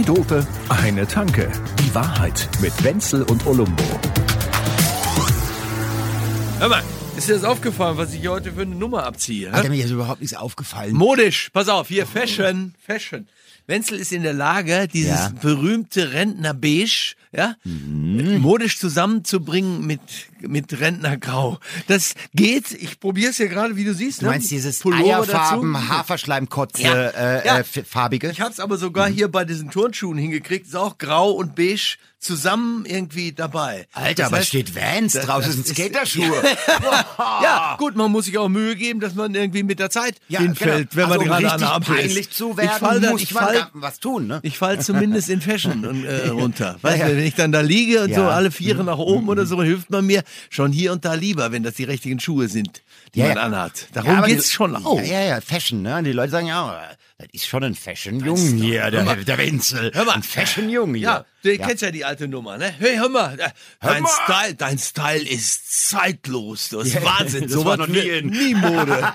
Zwei Dope, eine Tanke. Die Wahrheit mit Wenzel und Olumbo. Hör mal, ist dir das aufgefallen, was ich hier heute für eine Nummer abziehe? Alter, mir ist überhaupt nichts aufgefallen. Modisch, pass auf, hier Fashion, Fashion. Wenzel ist in der Lage, dieses Ja. berühmte Rentner Beige, ja, Mhm. modisch zusammenzubringen mit mit Rentner Grau. Das geht. Ich probiere es ja gerade, wie du siehst. du ne? meinst dieses Pullover Eierfarben, dazu. Haferschleimkotze, Ja. äh, Ja. äh, farbige? Ich hab's aber sogar hier bei diesen Turnschuhen hingekriegt. Ist auch grau und beige zusammen irgendwie dabei. Alter, Das aber heißt, steht Vans das- draus, das sind Skaterschuhe. Ja, gut, man muss sich auch Mühe geben, dass man irgendwie mit der Zeit Ja, hinfällt, genau. wenn man also, um gerade an der Ampel ist. zu ich werden, fall dann, muss ich man fall, was tun, ne? ich fall zumindest in Fashion und, äh, runter. Weißt Ja, ja. Wenn ich dann da liege und so Ja. Mhm. alle Viere nach oben oder so, hilft man mir schon hier und da lieber, wenn das die richtigen Schuhe sind, die Ja, man ja. anhat. Ja, Darum aber geht's die- schon auch. Ja, ja, ja, Fashion, ne? Die Leute sagen ja, oh, das ist schon ein Fashion-Jung hier, der, der Wenzel. Hör mal. Ein Fashion-Jung hier. Ja, du kennst ja die alte Nummer, ne? Hey, hör mal, äh, dein, mal. Style, dein Style ist zeitlos. Das ist Ja, Wahnsinn. das so war noch nie in. nie Mode.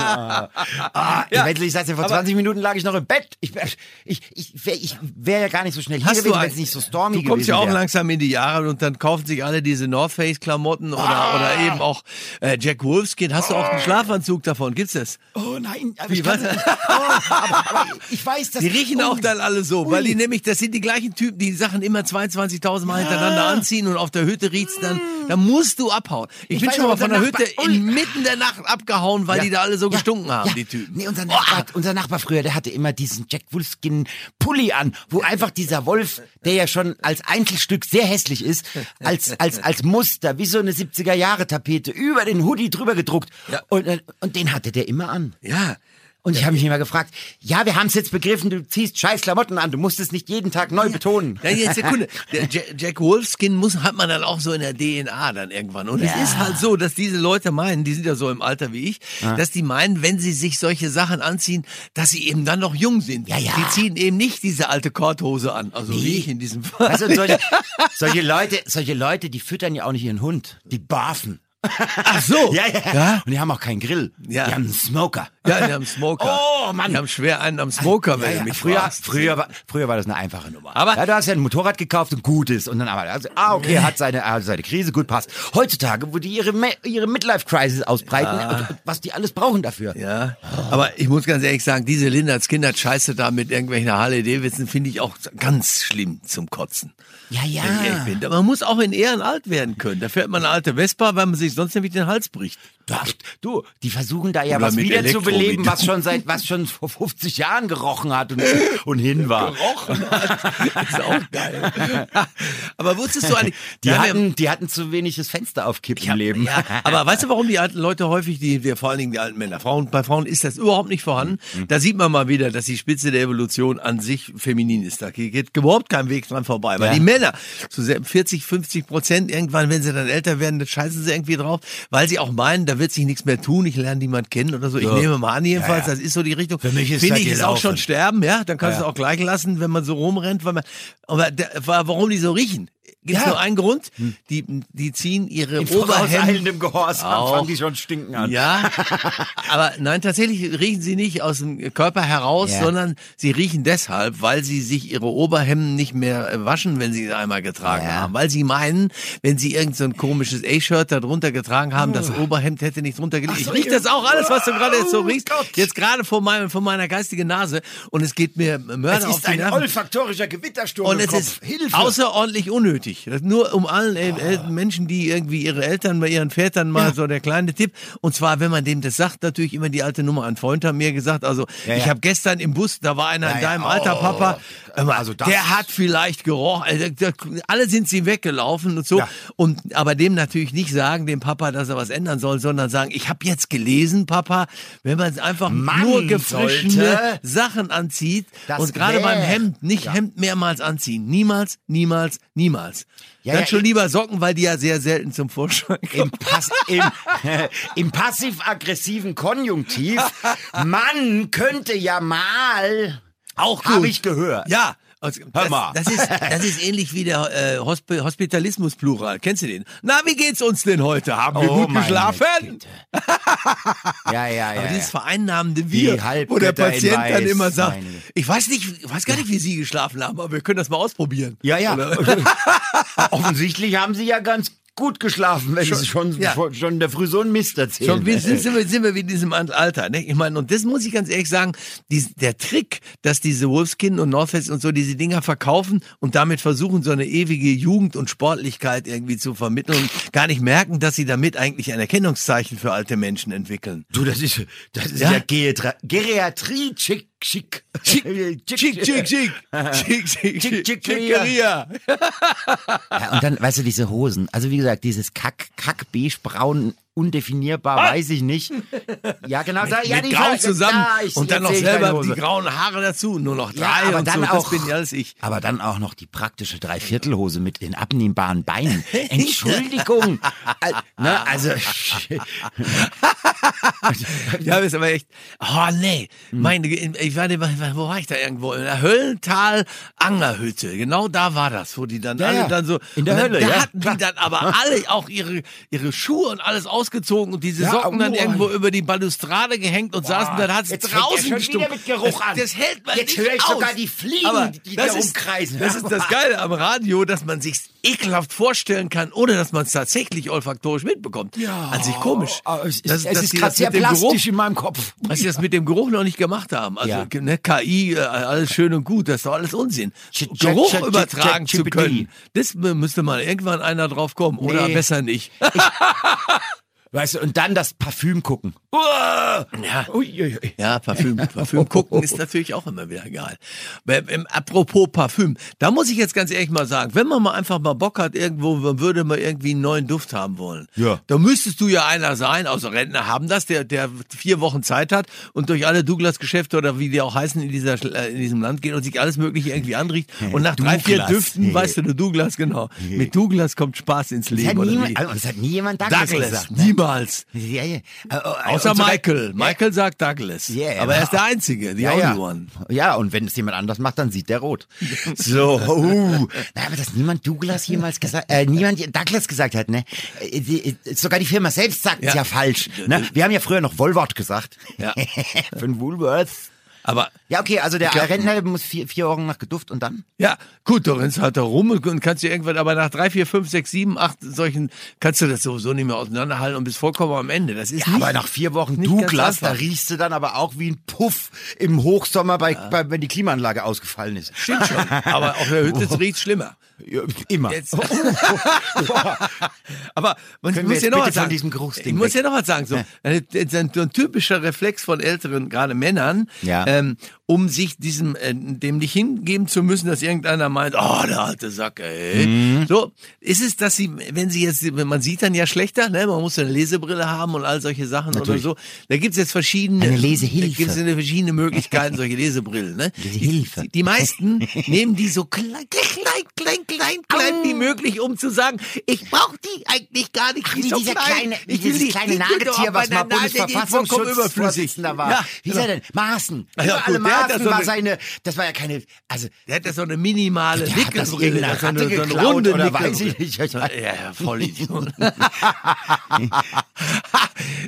Ah, Ja, Wenzel, ich sag's dir, vor aber- 20 Minuten lag ich noch im Bett. Ich, wär- ich, ich, wär, wäre ja gar nicht so schnell hier gewesen, wenn es nicht so stormy Du kommst gewesen ja auch wär. langsam in die Jahre und dann kaufen sich alle diese North Face Klamotten oder, Ah. oder eben auch äh, Jack Wolfskin. Hast du auch einen Schlafanzug davon? Gibt's das? Oh nein, Wie, was? Oh, aber, aber ich weiß, dass Die riechen oh, auch dann alle so, weil die nämlich, das sind die gleichen Typen, die Sachen immer 22.000 Mal hintereinander anziehen und auf der Hütte riecht's dann, da musst du abhauen. Ich, Ich bin schon mal von der Nachbar- Hütte inmitten der Nacht abgehauen, weil Ja, die da alle so ja, gestunken haben, ja. die Typen. Nee, unser Nachbar, unser Nachbar früher, der hatte immer diesen Jack Wolfskin Pulli an, wo einfach dieser Wolf, der ja schon als Einzelstück sehr hässlich ist, als, als, als Muster, wie so eine 70er Jahre Tapete, über den Hoodie drüber gedruckt. Ja. Und, äh, und den hatte der immer an. Ja. Und ich habe mich immer gefragt, ja, wir haben es jetzt begriffen, du ziehst scheiß Klamotten an, du musst es nicht jeden Tag neu betonen. Ja, jetzt Sekunde. Der Ja- Jack Wolfskin muss, hat man dann auch so in der DNA dann irgendwann. Und es ist halt so, dass diese Leute meinen, die sind ja so im Alter wie ich, dass die meinen, wenn sie sich solche Sachen anziehen, dass sie eben dann noch jung sind. Ja, ja. Die ziehen eben nicht diese alte Korthose an. Also wie ich in diesem Fall. Und solche, solche Leute, solche Leute, die füttern ja auch nicht ihren Hund. Die barfen. Ach so. Ja, ja, Ja? Und die haben auch keinen Grill. Ja. Die haben einen Smoker. Ja, die haben Smoker. Oh, Mann. Die haben schwer einen am Smoker, wenn Ja, ja. mich Früher, fragst. früher, war, früher war das eine einfache Nummer. Aber- ja, du hast ja ein Motorrad gekauft und gutes und dann aber also, ah okay, hat seine hat seine Krise gut passt. Heutzutage, wo die ihre ihre Midlife Crisis ausbreiten, und, und was die alles brauchen dafür. Ja, aber ich muss ganz ehrlich sagen, diese Linderts Kinder Scheiße da mit irgendwelchen Harley Davidson finde ich auch ganz schlimm zum Kotzen. Ja, ja. Wenn ich ehrlich bin. Man muss auch in Ehren alt werden können. Da fährt man eine alte Vespa, weil man sich sonst nämlich den Hals bricht. Du, die versuchen da ja Oder was mit wieder zu Elektro, beleben, wie du. was schon seit was schon vor 50 Jahren gerochen hat und, und hin war. Gerochen hat. ist auch geil. aber wusstest du eigentlich, Die wir haben ja- hatten, die hatten zu wenig das Fenster aufkippen im Leben. Ja, aber weißt du, warum die alten Leute häufig, die, die vor allen Dingen die alten Männer, Frauen, bei Frauen ist das überhaupt nicht vorhanden. Mhm. Da sieht man mal wieder, dass die Spitze der Evolution an sich feminin ist. Da geht überhaupt kein Weg dran vorbei. Weil Ja. die Männer, so sehr 40, 50 Prozent, irgendwann, wenn sie dann älter werden, das scheißen sie irgendwie drauf, weil sie auch meinen, da wird sich nichts mehr tun, ich lerne niemand kennen oder so. Ich nehme mal an, jedenfalls, Ja, ja. das ist so die Richtung. Für mich ist Finde ich, ist auch schon sterben, ja, dann kannst Ja, du ja. auch gleich lassen, wenn man so rumrennt, weil man, aber der, warum die so riechen? Gibt es Ja. nur einen Grund? Die, die ziehen ihre In Oberhemden vorauseilendem Gehorsam Auch. fangen die schon stinken an. ja, aber nein, tatsächlich riechen sie nicht aus dem Körper heraus, Ja. sondern sie riechen deshalb, weil sie sich ihre Oberhemden nicht mehr waschen, wenn sie sie einmal getragen Ja. haben. Weil sie meinen, wenn sie irgend so ein komisches A-Shirt da drunter getragen haben, das Oberhemd hätte nicht drunter gelegen. Ich so, riech ihr- das auch alles, was du gerade jetzt so Oh riechst, Gott. jetzt gerade vor, meinem, vor meiner geistigen Nase und es geht mir Mörder Es auf ist die ein Nerven. olfaktorischer Gewittersturm Und im es Kopf. ist Hilfe. außerordentlich unnötig. Das nur um allen äh, Menschen, die irgendwie ihre Eltern bei ihren Vätern mal so der kleine Tipp. Und zwar, wenn man dem das sagt, natürlich immer die alte Nummer. Ein Freund hat mir gesagt, also Ja, ich ja. habe gestern im Bus, da war einer Ja, in ja. deinem Alter, Oh. Papa, hör mal, Also der hat vielleicht gerochen. Also, alle sind sie weggelaufen und so. Ja. Und aber dem natürlich nicht sagen, dem Papa, dass er was ändern soll, sondern sagen, ich habe jetzt gelesen, Papa, wenn man einfach Mann, nur gefrischene Sachen anzieht und gerade beim Hemd nicht Ja. Hemd mehrmals anziehen. Niemals, niemals, niemals. Ja, Dann ja, schon lieber Socken, weil die ja sehr selten zum Vorschein Im, kommen. Pass, im, im passiv-aggressiven Konjunktiv. Man könnte ja mal. Auch gut. ich gehört. Ja, Also, Hör das, mal. Das ist, das ist ähnlich wie der äh, Hosp Hospitalismus-Plural. Kennst du den? Na, wie geht's uns denn heute? Haben wir Oh, gut geschlafen? Ja, ja, ja. Aber dieses vereinnahmende Wir, wo der Patient dann immer sagt, meine ich weiß nicht, ich weiß gar nicht, wie Sie geschlafen haben, aber wir können das mal ausprobieren. Ja, ja. Offensichtlich haben sie ja ganz gut geschlafen, wenn sie schon, ja. schon, schon in der Früh so einen Mist erzählen. Schon wie, sind, sind, wir, sind wir wie in diesem Alter. Ne? Ich meine, und das muss ich ganz ehrlich sagen, dies, der Trick, dass diese Wolfskin und Northwest und so diese Dinger verkaufen und damit versuchen, so eine ewige Jugend und Sportlichkeit irgendwie zu vermitteln und gar nicht merken, dass sie damit eigentlich ein Erkennungszeichen für alte Menschen entwickeln. Du, das ist, das ist Ja? ja, Geriatra Geriatrie, schick, schick. Schick, schick, schick, schick. Schick, schick, Schick, schick, Schickeria. Ja, und dann, weißt du, diese Hosen. Also wie gesagt, dieses Kack, Kack, beige, braun, undefinierbar, weiß ich nicht. Ja, genau. da, ja, mit die grau zusammen da, ich- und dann noch selber die grauen Haare dazu, nur noch drei Ja, aber und dann so, auch, das bin alles ich. aber dann auch noch die praktische Dreiviertelhose mit den abnehmbaren Beinen. Entschuldigung. Ne, also, Ja, ist aber echt. Oh nee, Hm. meine, ich war, wo war ich da irgendwo? In der Höllental Angerhütte. Genau da war das, wo die dann Ja, alle ja. dann so. In der dann, Hölle, Da ja, hatten die dann aber alle auch ihre ihre Schuhe und alles ausgezogen und diese Socken dann oh, irgendwo über die Balustrade gehängt und saßen dann hat es draußen schon gestunken. wieder mit Geruch das, an. Das hält man Jetzt nicht höre ich aus. sogar die Fliegen, aber die das da ist, rumkreisen. Das ist das Geile am Radio, dass man sich ekelhaft vorstellen kann, ohne dass man es tatsächlich olfaktorisch mitbekommt. Ja. An sich komisch. Aber es ist, Dass- es ist gerade das sehr dem Geruch- plastisch in meinem Kopf. dass sie das mit dem Geruch noch nicht gemacht haben. Also Ja. ne, KI, äh, alles schön und gut, das ist doch alles Unsinn. Chat, Geruch chat, übertragen chat, zu können, das mü- müsste mal irgendwann einer drauf kommen. Oder Nee. besser nicht. Weißt du, und dann das Parfüm gucken. Ja. Uiuiui. Ja, Parfüm. Parfüm gucken ist natürlich auch immer wieder geil. Ähm, ähm, Apropos Parfüm, da muss ich jetzt ganz ehrlich mal sagen, wenn man mal einfach mal Bock hat, irgendwo, man würde mal irgendwie einen neuen Duft haben wollen. Ja. Da müsstest du ja einer sein, außer Rentner haben das, der, der vier Wochen Zeit hat und durch alle Douglas-Geschäfte oder wie die auch heißen in, dieser, äh, in diesem Land geht und sich alles Mögliche irgendwie anriecht. Und nach drei, vier Douglas. Düften, weißt du, du Douglas, genau. Mit Douglas kommt Spaß ins Das hat, Leben. Oder niemand, wie? also, das hat nie jemand Douglas, Douglas, gesagt. Ne? Niemals. Ja, ja. Äh, äh, Außer sogar- Michael. Michael sagt Douglas. Yeah. Aber er ist der Einzige, the Ja, only ja. one. ja, und wenn es jemand anders macht, dann sieht der rot. So, uh. Na, aber dass niemand Douglas jemals gesagt, äh, niemand Douglas gesagt hat, ne? Äh, die, sogar die Firma selbst sagt es Ja. ja falsch. Ne? Wir haben ja früher noch Woolworth gesagt. Ja. Für den Woolworth. Aber Ja, okay, also der glaub- Rentner muss vier, vier Wochen nach Geduft und dann? ja, gut, du rennst halt da rum und und kannst dir irgendwann, aber nach drei, vier, fünf, sechs, sieben, acht solchen kannst du das sowieso nicht mehr auseinanderhalten und bist vollkommen am Ende. Das ist Ja, nicht, aber nach vier Wochen Douglas, da riechst du dann aber auch wie ein Puff im Hochsommer, bei, bei, wenn die Klimaanlage ausgefallen ist. Stimmt schon. Aber auf der Hütte riecht's schlimmer. Ja, immer. Aber man Können muss ja noch was sagen. ich muss ja noch was sagen. So, ein, ein, ein typischer Reflex von älteren, gerade Männern, Ja. ähm, um sich diesem äh, dem nicht hingeben zu müssen, dass irgendeiner meint, oh, der alte Sack, ey. Mhm. So ist es, dass sie, wenn sie jetzt, man sieht dann ja schlechter, ne, man muss eine Lesebrille haben und all solche Sachen Natürlich. oder so. Da gibt's jetzt verschiedene, Eine Lesehilfe. Da gibt's eine verschiedene Möglichkeiten, solche Lesebrillen. Ne? Lesehilfe. Die, die meisten nehmen die so klein, klein, klein, klein, klein wie möglich, um zu sagen, ich brauche die eigentlich gar nicht. Ach, wie so dieser klein. kleine, wie dieses die- kleine Nagetier, was mal Bundesverfassungsschutzvorsitzender war. Ja, Wie ist er denn? Maaßen. Ja, Über alle ja Maaßen so war eine- seine, das war ja keine, also, Der hat ja so eine minimale Nickelbrille, irgendeiner so eine, so eine runde oder weiß ich nicht. Ja, ja, voll Idiot.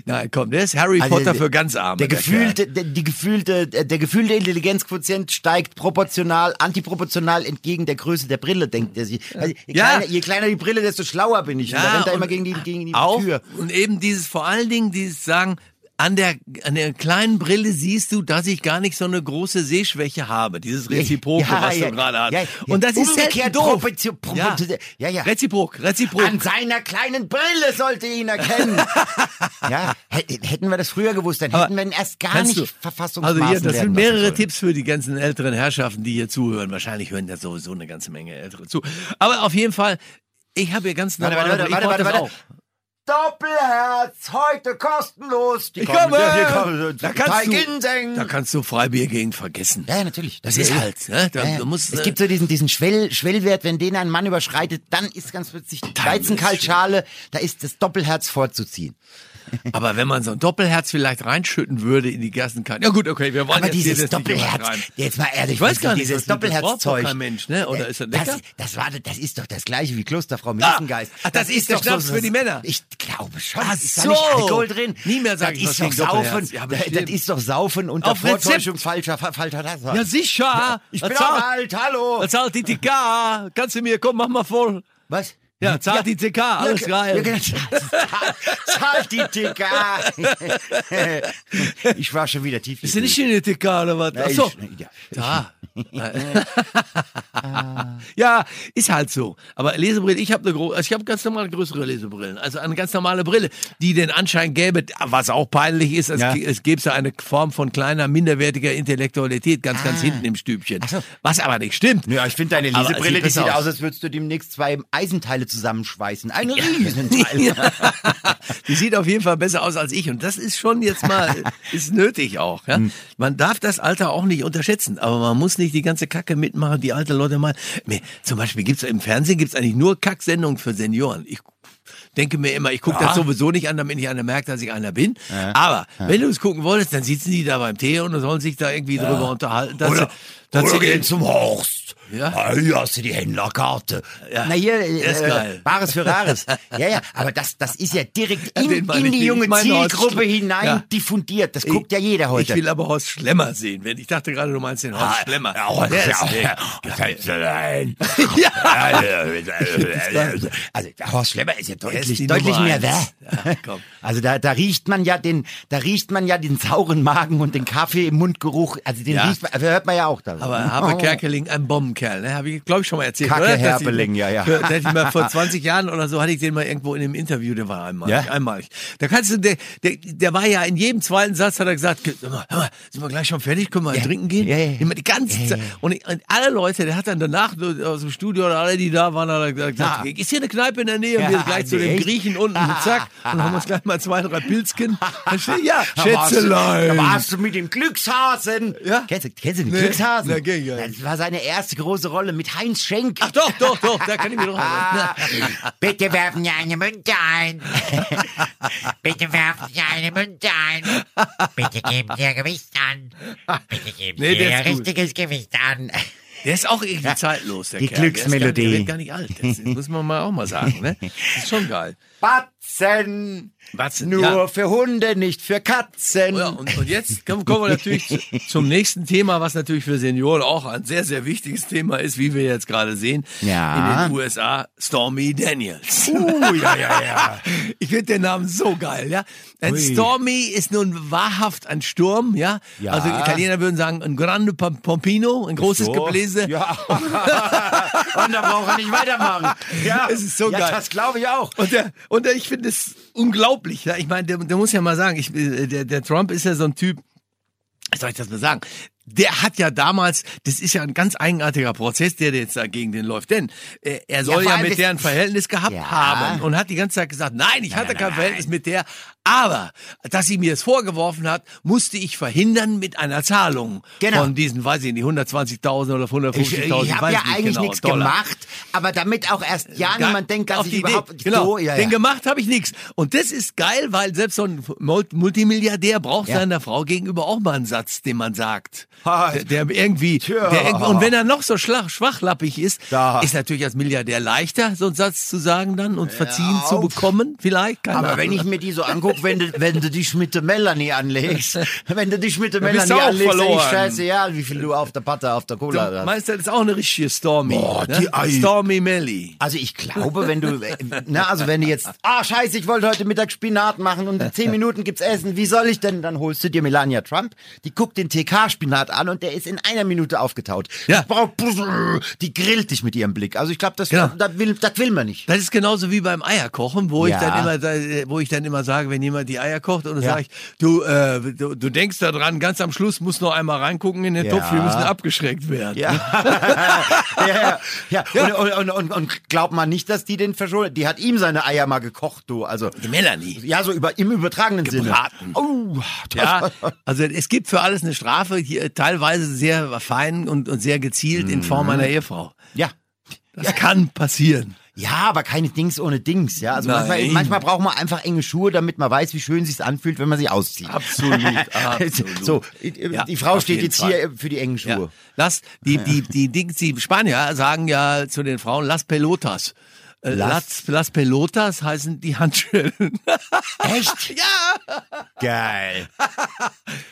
Nein, komm, der ist Harry Also Potter für ganz arme. Der gefühlte, der, die gefühlte, der gefühlte Intelligenzquotient steigt proportional, antiproportional entgegen der Größe der Brille, denkt er sich. Also, je, Ja. kleiner, je kleiner die Brille, desto schlauer bin ich. und da rennt er immer gegen die, gegen die auch, Tür. Und eben dieses, vor allen Dingen dieses Sagen, an der, an der kleinen Brille siehst du, dass ich gar nicht so eine große Sehschwäche habe. Dieses Reziproke, Ja, was ja, du gerade hast. Und das ist Umgekehrt selten doof. ja. ja, ja. Reziprok, Reziprok. An seiner kleinen Brille sollte ihn erkennen. ja, hä- hätten wir das früher gewusst, dann Aber hätten wir ihn erst gar nicht du- verfassungsmaßen Also hier, das sind mehrere. Tipps für die ganzen älteren Herrschaften, die hier zuhören. Wahrscheinlich hören da sowieso eine ganze Menge Ältere zu. Aber auf jeden Fall, ich habe hier ganz Warte, normal, warte, warte, mach warte, das warte. Doppelherz, heute kostenlos. Die Ich komme! Da Da kannst, du, da kannst du Freibiergegend vergessen. Ja, natürlich. Das ist halt, ne? Da, Ja, ja. musst, es äh, gibt so diesen, diesen Schwell, Schwellwert, wenn den ein Mann überschreitet, dann ist ganz plötzlich die Weizenkaltschale, da ist das Doppelherz vorzuziehen. Aber wenn man so ein Doppelherz vielleicht reinschütten würde in die Gassenkarte. Ja gut, okay, wir wollen Aber jetzt hier dieses das nicht Doppelherz, jetzt mal ehrlich, Ich weiß gar nicht, dieses das Doppelherzzeug. kein Mensch, ne? Oder ist das lecker? Das, das, war, das ist doch das gleiche wie Klosterfrau Ah, Miesengeist. ach, das ist der doch Schnaps für die Männer. Ich glaube schon. Ach ist da so. nicht Alkohol drin? Nie mehr sag das ist doch Saufen. Ja, das, das ist doch Saufen unter Auf. Vortäuschung falscher, falscher Tatsache. Ja, sicher. Ich bin auch alt, hallo. Die TK. Kannst du mir, komm, mach mal voll. Was? Ja, zahlt die TK, alles ja, geil. Ja, genau. Zahl- Zahlt die TK. ich war schon wieder tief. Ist ja nicht in die TK oder was? Ja, Ach so. ich- ja. Da. ja, ist halt so. Aber Lesebrille, ich habe eine gro also ich habe ganz normale größere Lesebrillen, also eine ganz normale Brille, die den Anschein gäbe, was auch peinlich ist, es, Ja. es gäbe so eine Form von kleiner minderwertiger Intellektualität ganz ganz hinten im Stübchen. Was aber nicht stimmt. Ja, ich finde deine Aber Lesebrille, sieht die sieht besser aus, als würdest du demnächst zwei Eisenteile zusammenschweißen. Ein Riesenteil. Ja. Die sieht auf jeden Fall besser aus als ich und das ist schon jetzt mal ist nötig auch. Ja? Hm. Man darf das Alter auch nicht unterschätzen, aber man muss nicht die ganze Kacke mitmachen, die alte Leute mal. Zum Beispiel gibt's im Fernsehen gibt's eigentlich nur Kacksendungen für Senioren. Ich denke mir immer, ich gucke das sowieso nicht an, damit nicht einer merkt, dass ich einer bin. Aber wenn du es gucken wolltest, dann sitzen die da beim Tee und sollen sich da irgendwie drüber unterhalten. Dass Oder, sie, dass oder sie- gehen zum Horst. Ja. Ah, Hier hast du die Händlerkarte. Ja. Na hier, Der ist äh. Bares für Rares. Ja, ja, aber das, das ist ja direkt in, in ich die junge Ich Zielgruppe hinein Ja. diffundiert. Das guckt ja jeder heute. Ich will aber Horst Schlemmer sehen. Ich dachte gerade, du meinst den Horst Schlemmer. Ja, Horst, ja. Ja. Also der Horst Schlemmer ist ja Der ist deutlich, deutlich mehr komm. Also da, da riecht man ja den, da riecht man ja den sauren Magen und den Kaffee im Mundgeruch. Also den riecht man, hört man ja auch da. Aber Harpe Kerkeling, ein Bombenkerl, ne? Habe ich, glaube ich, schon mal erzählt. Kacke oder? Dass ich- ja, ja. Dass ich mal vor 20 Jahren oder so hatte ich den mal irgendwo in einem Interview, der war einmalig. Ja? Einmalig. Da kannst du, der, der, der war ja in jedem zweiten Satz hat er gesagt, sag mal, hör mal, sind wir gleich schon fertig? Können wir Ja. trinken gehen? Ja, ja, ja. Die ganze Zeit. Und, ich- und alle Leute, der hat dann danach aus dem Studio oder alle, die da waren, hat er gesagt, Ja. ist hier eine Kneipe in der Nähe? Und wir Ja, gleich zu nee, dem echt? Griechen unten und zack. Und haben uns gleich mal zwei, drei. Dann steht, ja, Da Schätzelein. Da warst du mit dem Glückshasen. Ja. Kennst du, kennst du den Nee. Glückshasen? Na, geh, geh. Das war seine erste große Rolle mit Heinz Schenk. Ach doch, doch, doch, da kann ich Ah, erinnern. bitte werfen Sie eine Münze ein. bitte werfen Sie eine Münze ein. Bitte geben Sie Ihr Gewicht an. Bitte geben Nee, Sie der Ihr gut. richtiges Gewicht an. Der ist auch irgendwie zeitlos, der Die Kerl. Der ist Glücksmelodie. gar nicht- Der wird gar nicht alt. Das muss man mal auch mal sagen, ne? Das ist schon geil. Batzen. Batzen, Nur ja. für Hunde, nicht für Katzen. Ja, und, und jetzt kommen, wir natürlich zu, zum nächsten Thema, was natürlich für Senioren auch ein sehr, sehr wichtiges Thema ist, wie wir jetzt gerade sehen. Ja. In den USA, Stormy Daniels. Uh, ja, ja, ja. Ich finde den Namen so geil, ja. Ein Ui. Stormy ist nun wahrhaft ein Sturm, ja. Ja. Also Italiener würden sagen, ein grande Pom- Pompino, ein großes So. Gebläse. Ja. Und da braucht er nicht weitermachen. Ja, Es ist so ja, geil. Das glaube ich auch. Und, der, und der, ich finde es unglaublich. Ja? Ich meine, der, der muss ja mal sagen, ich, äh, der, der Trump ist ja so ein Typ, soll ich das mal sagen? Der hat ja damals, das ist ja ein ganz eigenartiger Prozess, der jetzt dagegen den läuft, denn äh, er soll ja, allem mit der ein Verhältnis gehabt Ja. haben und hat die ganze Zeit gesagt, nein, ich hatte kein Verhältnis mit der, aber dass sie mir es vorgeworfen hat, musste ich verhindern mit einer Zahlung Genau. von diesen, weiß ich nicht, 120.000 oder 150.000, Ich, ich habe ja eigentlich genau, nichts Dollar. gemacht, aber damit auch erst ja Gar- niemand denkt, dass ich die Idee. überhaupt genau. so, ja, Den ja. gemacht habe ich nichts. Und das ist geil, weil selbst so ein Mul- Multimilliardär braucht Ja. seiner Frau gegenüber auch mal einen Satz, den man sagt. Der, der irgendwie, der irgendwie, und wenn er noch so schlag, schwachlappig ist, Da. ist natürlich als Milliardär leichter, so einen Satz zu sagen dann und verziehen zu bekommen, vielleicht. Keine Aber wenn Ahnung. ich mir die so angucke, wenn du, wenn du dich mit der Melanie anlegst, wenn du dich mit der Melanie du anlegst, verloren. ist scheiße, wie viel du auf der Patte, auf der Cola Du hast. meinst, das ist auch eine richtige Stormy. Boah, ne? die Ei. Stormy Melly. Also ich glaube, wenn du, äh, na, also wenn du jetzt, ah scheiße, ich wollte heute Mittag Spinat machen und in zehn Minuten gibt's Essen, wie soll ich denn? Dann holst du dir Melania Trump, die guckt den TK-Spinat sofort an und der ist in einer Minute aufgetaut. Ja. Brauch, die grillt dich mit ihrem Blick. Also ich glaube, das, Genau. das, will, das will man nicht. Das ist genauso wie beim Eierkochen, wo Ja. ich dann immer, wo ich dann immer sage, wenn jemand die Eier kocht, und dann Ja. sage ich, du, äh, du, du denkst da dran, ganz am Schluss muss noch einmal reingucken in den Ja. Topf, wir müssen abgeschreckt werden. Ja, ja, ja. ja. Und, und, und, und glaubt man nicht, dass die den verschuldet. Die hat ihm seine Eier mal gekocht, du. Also Die Melanie. ja, so über im übertragenen Gebraten. Sinne. Oh, Ja, also es gibt für alles eine Strafe, hier teilweise sehr fein und, und sehr gezielt in Form Mhm. einer Ehefrau. ja. Das kann passieren. Ja, aber keine Dings ohne Dings, ja. Also manchmal, manchmal braucht man einfach enge Schuhe, damit man weiß, wie schön sich's anfühlt, wenn man sie auszieht. Absolut, absolut. So, die Ja, die Frau steht jetzt Fall. hier für die engen Ja. Schuhe. Lass, die, die, die Dings, die Spanier sagen ja zu den Frauen, las pelotas. Äh, Las- Las, pelotas heißen die Handschellen. Echt? ja! Geil.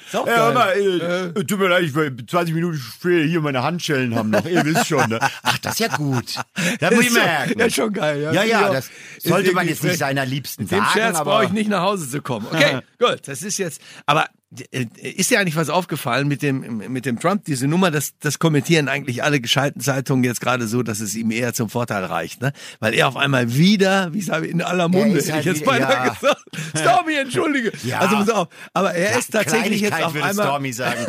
Ist auch Ja, geil. hör mal, äh, tut mir leid, ich will 20 Minuten später hier meine Handschellen haben noch. Ihr wisst schon, ne? Ach, das ist ja gut. Das muss ich schon- merken. Ja, ist schon geil. Ja, ja, Ja, das sollte man jetzt nicht seiner Liebsten Mit dem sagen, Scherz brauche ich nicht nach Hause zu kommen. Okay, gut. Das ist jetzt, aber äh, ist dir eigentlich was aufgefallen mit dem, mit dem Trump, diese Nummer, das, das kommentieren eigentlich alle gescheiten Zeitungen jetzt gerade so, dass es ihm eher zum Vorteil reicht, ne? Weil er auf einmal wieder, wie sage ich, in aller Munde, ist hätte halt ich jetzt wieder- beinahe ja. gesagt. Stormy, entschuldige. Ja. Also pass auf. Aber er ist tatsächlich jetzt auf einmal Stormy sagen.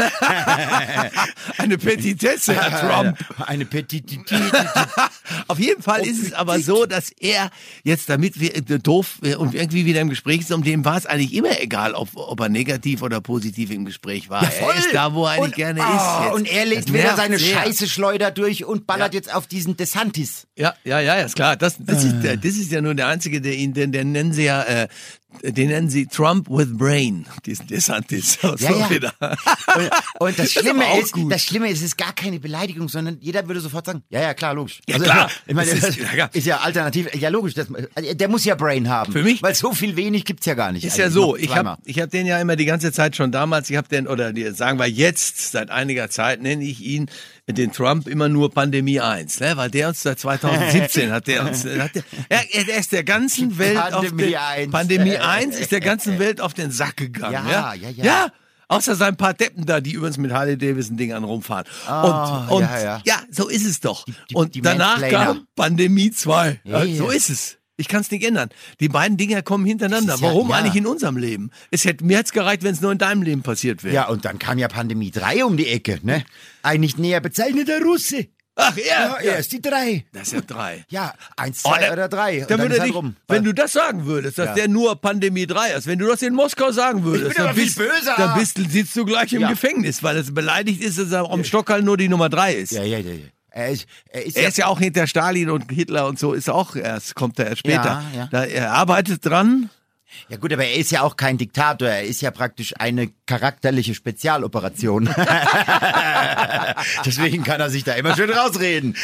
eine Petitesse, Herr Trump. Eine Petite. Auf jeden Fall ist es aber so, dass er jetzt, damit wir äh, doof äh, und irgendwie wieder im Gespräch sind, um dem war es eigentlich immer egal, ob, ob er negativ oder positiv im Gespräch war. er ist da, wo er eigentlich und, gerne oh, ist. Jetzt. Und er legt wieder seine sehr. Scheiße Schleuder durch und ballert Ja. jetzt auf diesen DeSantis. Ja, ja, ja, ist klar. Das, das, ist, Ah. der, das ist ja nur der Einzige, der ihn, den, den nennen sie ja, äh, den nennen sie Trump with Brain, diesen DeSantis aus Ja, ja. Florida. Und, und das Schlimme auch ist, das Schlimme ist, es ist gar keine Beleidigung, sondern jeder würde sofort sagen, ja, ja, klar, logisch. Ja, klar. Ich meine, Das das ist- ja, ist ja alternativ, ja, logisch, das, also der muss ja Brain haben. Für mich- Weil so viel wenig gibt's ja gar nicht. Ist ja eigentlich. so, ich habe ich hab den ja immer die ganze Zeit schon damals, ich habe den, oder die, sagen wir jetzt, seit einiger Zeit nenne ich ihn, den Trump immer nur Pandemie 1, ne? weil der uns seit 2017 hat der uns, hat der, er, er ist der ganzen Welt auf Pandemie den, 1. Pandemie 1 ist der ganzen Welt auf den Sack gegangen. Ja, Ja, ja, ja. ja. Außer sein paar Deppen da, die übrigens mit Harley Davidson Dingern rumfahren. Ah, und und ja, ja. so ist es doch. die- und die danach kam Pandemie 2. Ja, Ja, so ja. ist es. Ich kann es nicht ändern. Die beiden Dinger kommen hintereinander. Ja- Warum ja. eigentlich in unserem Leben? Es hätte mir jetzt gereicht, wenn es nur in deinem Leben passiert wäre. Ja, und dann kam ja Pandemie 3 um die Ecke, ne? Ein nicht näher bezeichneter Russe. Ach, Ja, er. er ist die drei. Das ist ja drei. Ja, eins, Oh, zwei der- oder drei. Und Der dann würde ist dich, rum. wenn du das sagen würdest, dass Ja. der nur Pandemie 3 ist, wenn du das in Moskau sagen würdest, dann, bist, böser. dann bist, sitzt du gleich im Ja. Gefängnis, weil es beleidigt ist, dass er am Stockholm nur die Nummer 3 ist. Ja, ja, ja. ja. Er ist, er ist, Er ist ja auch hinter Stalin und Hitler und so, ist auch erst, kommt er erst später. Ja, ja. Da, er arbeitet dran. Ja gut, aber er ist ja auch kein Diktator, er ist ja praktisch eine charakterliche Spezialoperation. Deswegen kann er sich da immer schön rausreden.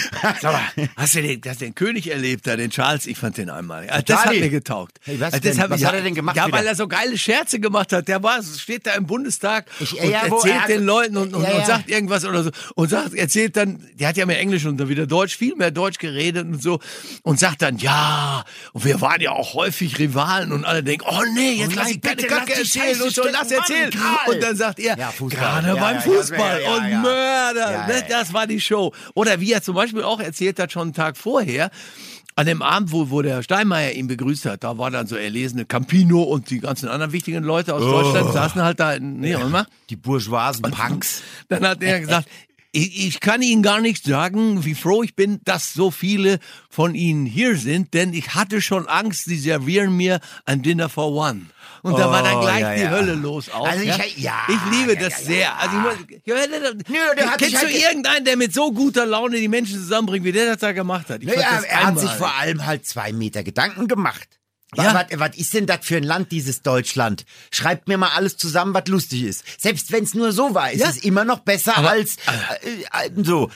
Sag mal, hast du den, hast den König erlebt, da, den Charles? Ich fand den einmal. Das Charlie? hat mir getaugt. Hey, was denn? das Was ja, hat er denn gemacht Ja, wieder? weil er so geile Scherze gemacht hat. Der war, steht da im Bundestag Ich- und ja, erzählt er hat- den Leuten und, und, Ja, ja. und sagt irgendwas oder so. Und sagt, erzählt dann, der hat ja mehr Englisch und dann wieder Deutsch, viel mehr Deutsch geredet und so. Und sagt dann, ja, und wir waren ja auch häufig Rivalen und alle denken, oh nee, jetzt Oh lass nein, ich keine bitte, Kacke lass die erzählen und so, lass erzählen. Und dann sagt er, Ja, gerade Ja, beim Fußball ja, und. Mörder, ne, das war die Show. Oder wie er zum Beispiel auch erzählt hat, schon einen Tag vorher, an dem Abend, wo, wo der Steinmeier ihn begrüßt hat, da war dann so erlesene Campino und die ganzen anderen wichtigen Leute aus Deutschland saßen halt da, in- nee, mal. Die bourgeoisen Punks. Dann hat er gesagt, ich, ich kann Ihnen gar nicht sagen, wie froh ich bin, dass so viele von Ihnen hier sind, denn ich hatte schon Angst, Sie servieren mir ein Dinner for one. Und da war dann Oh, gleich ja, die ja. Hölle los auch. Also ich- ja? ich liebe das sehr. Also ich ich Nö, kennst du halt- irgendeinen, der mit so guter Laune die Menschen zusammenbringt, wie der das da gemacht hat? Naja, er hat sich vor allem halt zwei Meter Gedanken gemacht. Ja. Was, was ist denn das für ein Land, dieses Deutschland? Schreibt mir mal alles zusammen, was lustig ist. Selbst wenn es nur so war, ist Ja. es immer noch besser Aber- als äh, äh, so.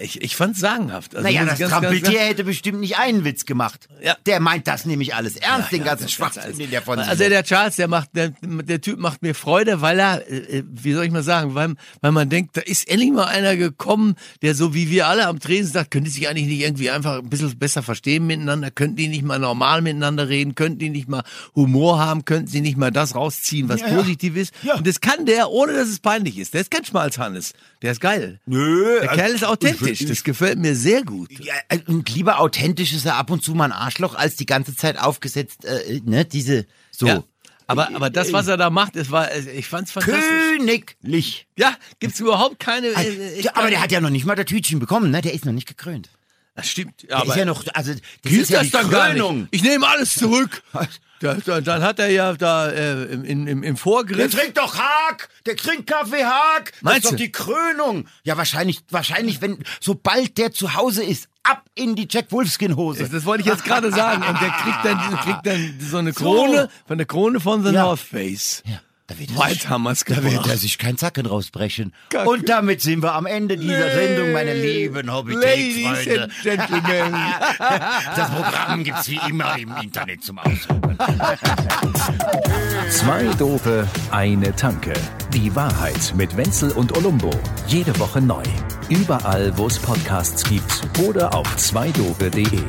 Ich, ich fand's sagenhaft. Also Naja, das ganz Trampeltier hätte bestimmt nicht einen Witz gemacht. Ja. Der meint das nämlich alles ernst, den Ja, ganzen das- Schwachsinn, das- den der von sich Also der Charles, der macht, der, der Typ macht mir Freude, weil er, äh, wie soll ich mal sagen, weil, weil man denkt, da ist endlich mal einer gekommen, der so wie wir alle am Tresen sagt, könnte sich eigentlich nicht irgendwie einfach ein bisschen besser verstehen miteinander, könnten die nicht mal normal miteinander reden? Könnten die nicht mal Humor haben? Könnten sie nicht mal das rausziehen, was Ja, ja. positiv ist? Ja. Und das kann der, ohne dass es peinlich ist. Der ist kein Schmalzhannes. Der ist geil. Nö. Der Kerl ist authentisch. Das gefällt mir sehr gut. Ja, äh, und lieber authentisch ist er ab und zu mal ein Arschloch, als die ganze Zeit aufgesetzt, äh, ne, diese, so. Ja. Aber, aber das, was er da macht, es war, ich fand's fantastisch. Königlich. Ja, gibt's überhaupt keine. äh, Ja, aber der hat ja noch nicht mal das Tütchen bekommen, ne? Der ist noch nicht gekrönt. Das stimmt. Der aber ist ja noch, also, das ist ja das die dann Krönung. Ich nehme alles zurück. Da, dann hat er ja da äh, im, im, im Der Vorgriff. trinkt doch Haag! Der trinkt Kaffee Haag! Das Meinst ist doch die Krönung! Ja, wahrscheinlich, wahrscheinlich, wenn, sobald der zu Hause ist, ab in die Jack Wolfskin Hose. Das wollte ich jetzt gerade sagen. Und der kriegt dann, kriegt dann so eine Krone, von der Krone von The Ja. North Face. Ja, da wird er Weit sich, da wird er sich kein Zacken rausbrechen. Gar- Und damit sind wir am Ende dieser Sendung, meine lieben Gentlemen. Das Programm gibt's wie immer im Internet zum Aussuchen. Zwei Dope, eine Tanke. Die Wahrheit mit Wenzel und Olumbo. Jede Woche neu. Überall, wo es Podcasts gibt oder auf zweidope.de.